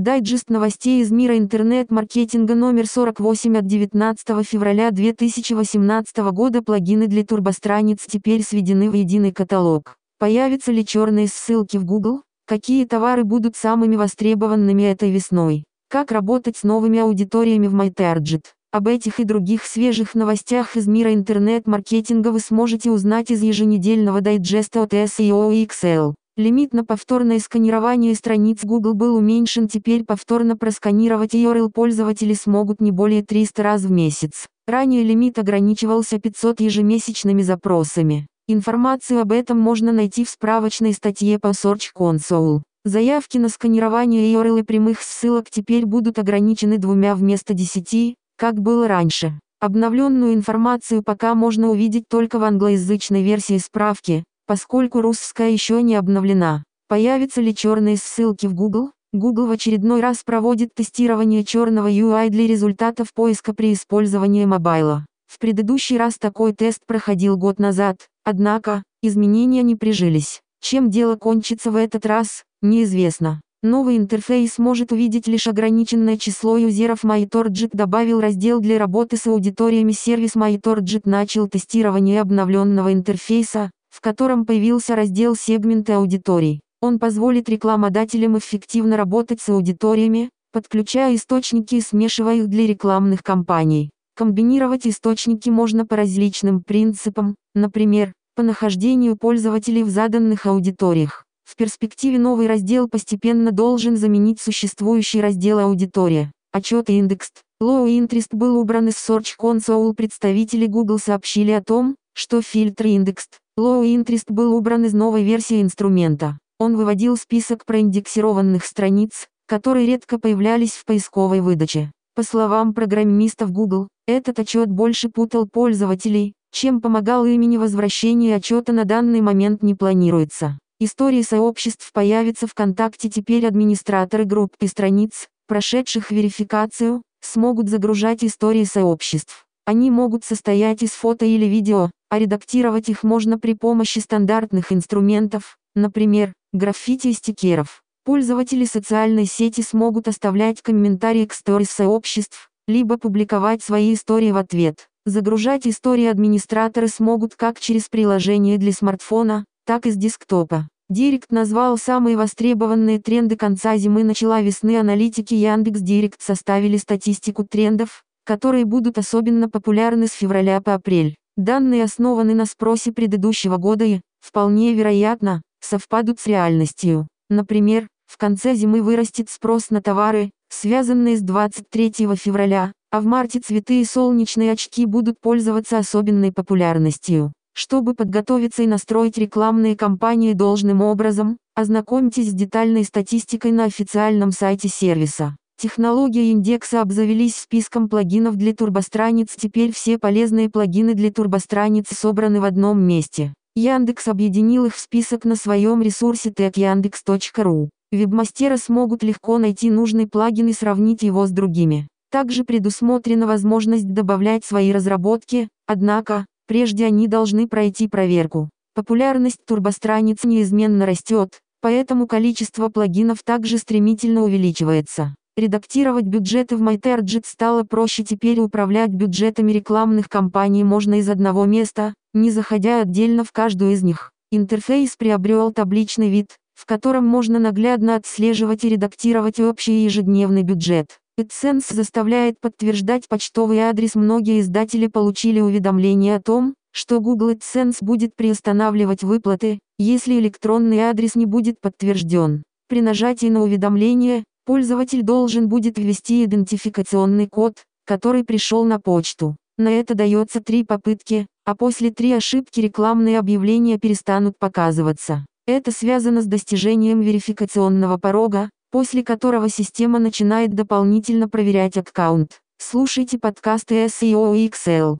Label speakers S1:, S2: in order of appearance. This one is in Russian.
S1: Дайджест новостей из мира интернет-маркетинга номер 48 от 19 февраля 2018 года. Плагины для турбостраниц теперь сведены в единый каталог. Появятся ли черные ссылки в Google? Какие товары будут самыми востребованными этой весной? Как работать с новыми аудиториями в MyTarget? Об этих и других свежих новостях из мира интернет-маркетинга вы сможете узнать из еженедельного дайджеста от SEO и Excel. Лимит на повторное сканирование страниц Google был уменьшен, теперь повторно просканировать URL пользователи смогут не более 300 раз в месяц. Ранее лимит ограничивался 500 ежемесячными запросами. Информацию об этом можно найти в справочной статье по Search Console. Заявки на сканирование URL и прямых ссылок теперь будут ограничены двумя вместо десяти, как было раньше. Обновленную информацию пока можно увидеть только в англоязычной версии справки, поскольку русская еще не обновлена. Появятся ли черные ссылки в Google? Google в очередной раз проводит тестирование черного UI для результатов поиска при использовании мобайла. В предыдущий раз такой тест проходил год назад, однако, изменения не прижились. Чем дело кончится в этот раз, неизвестно. Новый интерфейс может увидеть лишь ограниченное число юзеров MyTorget добавил раздел для работы с аудиториями сервис MyTorget начал тестирование обновленного интерфейса, в котором появился раздел «Сегменты аудиторий». Он позволит рекламодателям эффективно работать с аудиториями, подключая источники и смешивая их для рекламных кампаний. Комбинировать источники можно по различным принципам, например, по нахождению пользователей в заданных аудиториях. В перспективе новый раздел постепенно должен заменить существующий раздел «Аудитория». Отчет индекс. Low Interest был убран из Search Console. Представители Google сообщили о том, что фильтр индекс Low Interest был убран из новой версии инструмента. Он выводил список проиндексированных страниц, которые редко появлялись в поисковой выдаче. По словам программистов Google, этот отчет больше путал пользователей, чем помогал имени возвращения отчета на данный момент не планируется. Истории сообществ появятся ВКонтакте теперь администраторы групп и страниц, прошедших верификацию, смогут загружать истории сообществ. Они могут состоять из фото или видео, а редактировать их можно при помощи стандартных инструментов, например, граффити и стикеров. Пользователи социальной сети смогут оставлять комментарии к сторис сообществ, либо публиковать свои истории в ответ. Загружать истории администраторы смогут как через приложение для смартфона, так и с десктопа. Директ назвал самые востребованные тренды конца зимы начала весны аналитики Яндекс Директ составили статистику трендов, которые будут особенно популярны с февраля по апрель. Данные основаны на спросе предыдущего года и, вполне вероятно, совпадут с реальностью. Например, в конце зимы вырастет спрос на товары, связанные с 23 февраля, а в марте цветы и солнечные очки будут пользоваться особенной популярностью. Чтобы подготовиться и настроить рекламные кампании должным образом, ознакомьтесь с детальной статистикой на официальном сайте сервиса. Технологии индекса обзавелись списком плагинов для турбостраниц. Теперь все полезные плагины для турбостраниц собраны в одном месте. Яндекс объединил их в список на своем ресурсе techyandex.ru. Вебмастеры смогут легко найти нужный плагин и сравнить его с другими. Также предусмотрена возможность добавлять свои разработки, однако, прежде они должны пройти проверку. Популярность турбостраниц неизменно растет, поэтому количество плагинов также стремительно увеличивается. Редактировать бюджеты в MyTarget стало проще теперь управлять бюджетами рекламных кампаний можно из одного места, не заходя отдельно в каждую из них. Интерфейс приобрел табличный вид, в котором можно наглядно отслеживать и редактировать общий ежедневный бюджет. AdSense заставляет подтверждать почтовый адрес. Многие издатели получили уведомление о том, что Google AdSense будет приостанавливать выплаты, если электронный адрес не будет подтвержден. При нажатии на уведомление, Пользователь должен будет ввести идентификационный код, который пришел на почту. На это дается три попытки, а после три ошибки рекламные объявления перестанут показываться. Это связано с достижением верификационного порога, после которого система начинает дополнительно проверять аккаунт. Слушайте подкасты SEO и Excel.